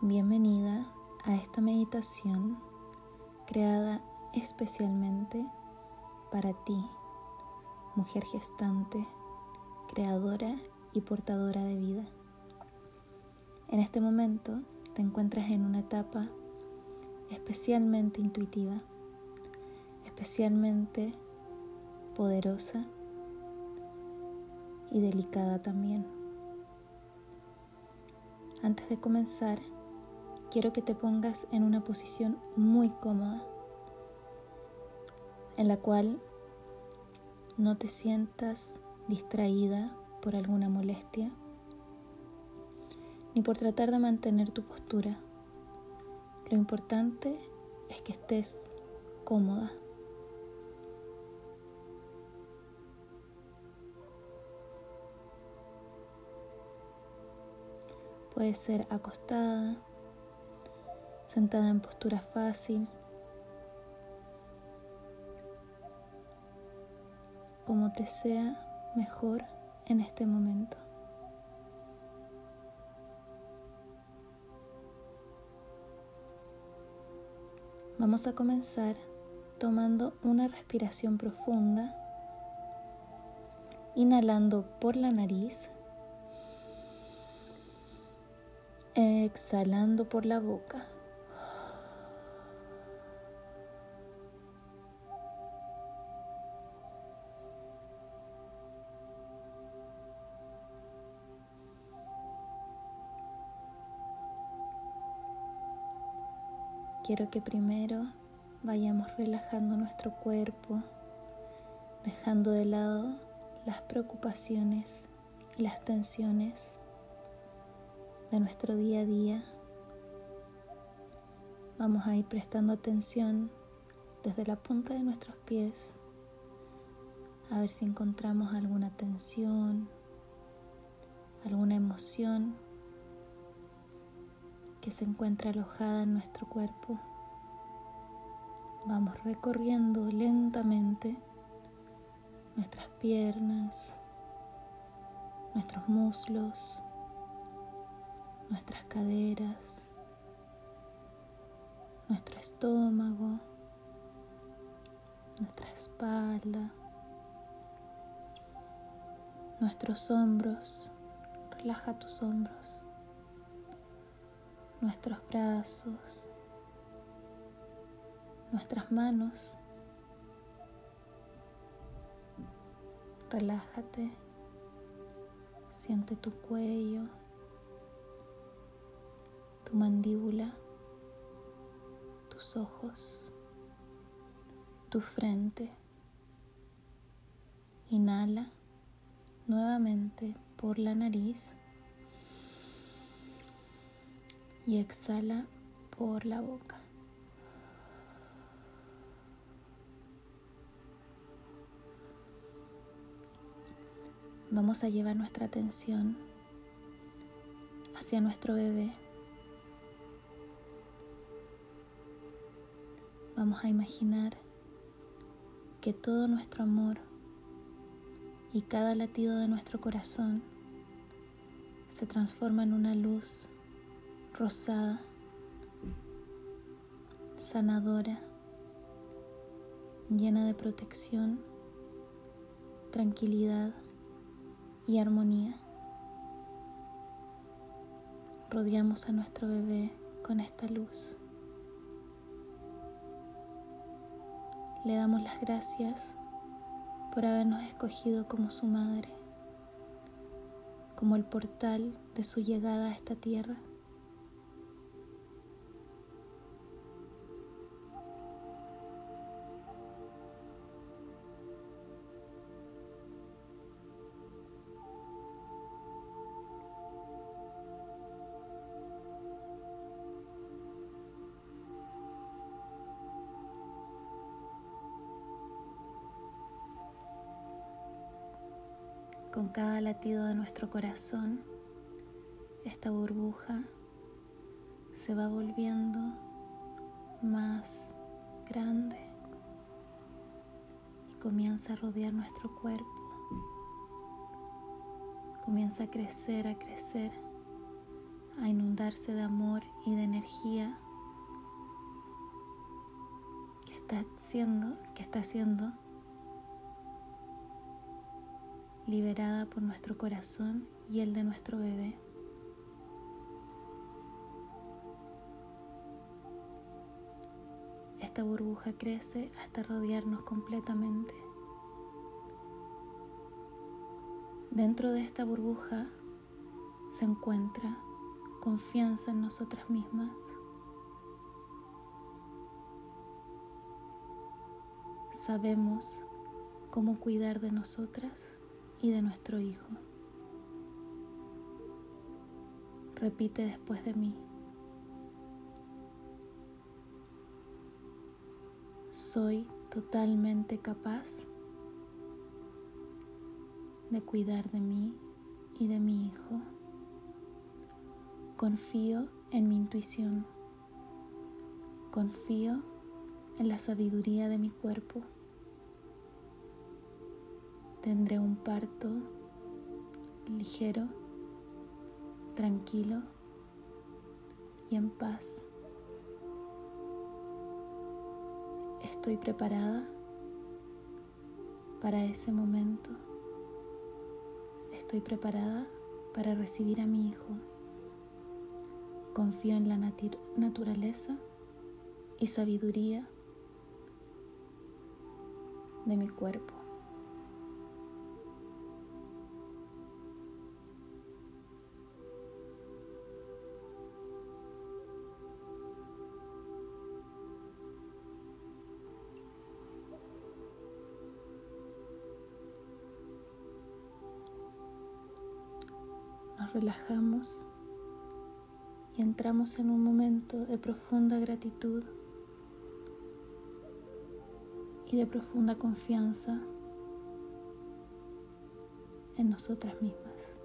Bienvenida a esta meditación creada especialmente para ti, mujer gestante, creadora y portadora de vida. En este momento te encuentras en una etapa especialmente intuitiva, especialmente poderosa y delicada también. Antes de comenzar, quiero que te pongas en una posición muy cómoda, en la cual no te sientas distraída por alguna molestia, ni por tratar de mantener tu postura. Lo importante es que estés cómoda. Puede ser acostada, sentada en postura fácil, como te sea mejor en este momento. Vamos a comenzar tomando una respiración profunda, inhalando por la nariz, exhalando por la boca. Quiero que primero vayamos relajando nuestro cuerpo, dejando de lado las preocupaciones y las tensiones de nuestro día a día. Vamos a ir prestando atención desde la punta de nuestros pies a ver si encontramos alguna tensión, alguna emoción que se encuentra alojada en nuestro cuerpo. Vamos recorriendo lentamente nuestras piernas, nuestros muslos, nuestras caderas, nuestro estómago, nuestra espalda, nuestros hombros. Relaja tus hombros nuestros brazos, nuestras manos. Relájate, siente tu cuello, tu mandíbula, tus ojos, tu frente. Inhala nuevamente por la nariz y exhala por la boca. Vamos a llevar nuestra atención hacia nuestro bebé. Vamos a imaginar que todo nuestro amor y cada latido de nuestro corazón se transforma en una luz rosada, sanadora, llena de protección, tranquilidad y armonía. Rodeamos a nuestro bebé con esta luz. Le damos las gracias por habernos escogido como su madre, como el portal de su llegada a esta tierra. Con cada latido de nuestro corazón, esta burbuja se va volviendo más grande y comienza a rodear nuestro cuerpo. Comienza a crecer, a crecer, a inundarse de amor y de energía que está siendo, que está siendo liberada por nuestro corazón y el de nuestro bebé. Esta burbuja crece hasta rodearnos completamente. Dentro de esta burbuja se encuentra confianza en nosotras mismas. Sabemos cómo cuidar de nosotras y de nuestro Hijo. Repite después de mí. Soy totalmente capaz de cuidar de mí y de mi hijo. Confío en mi intuición. Confío en la sabiduría de mi cuerpo. Tendré un parto ligero, tranquilo y en paz. Estoy preparada para ese momento. Estoy preparada para recibir a mi hijo. Confío en la naturaleza y sabiduría de mi cuerpo. Relajamos y entramos en un momento de profunda gratitud y de profunda confianza en nosotras mismas.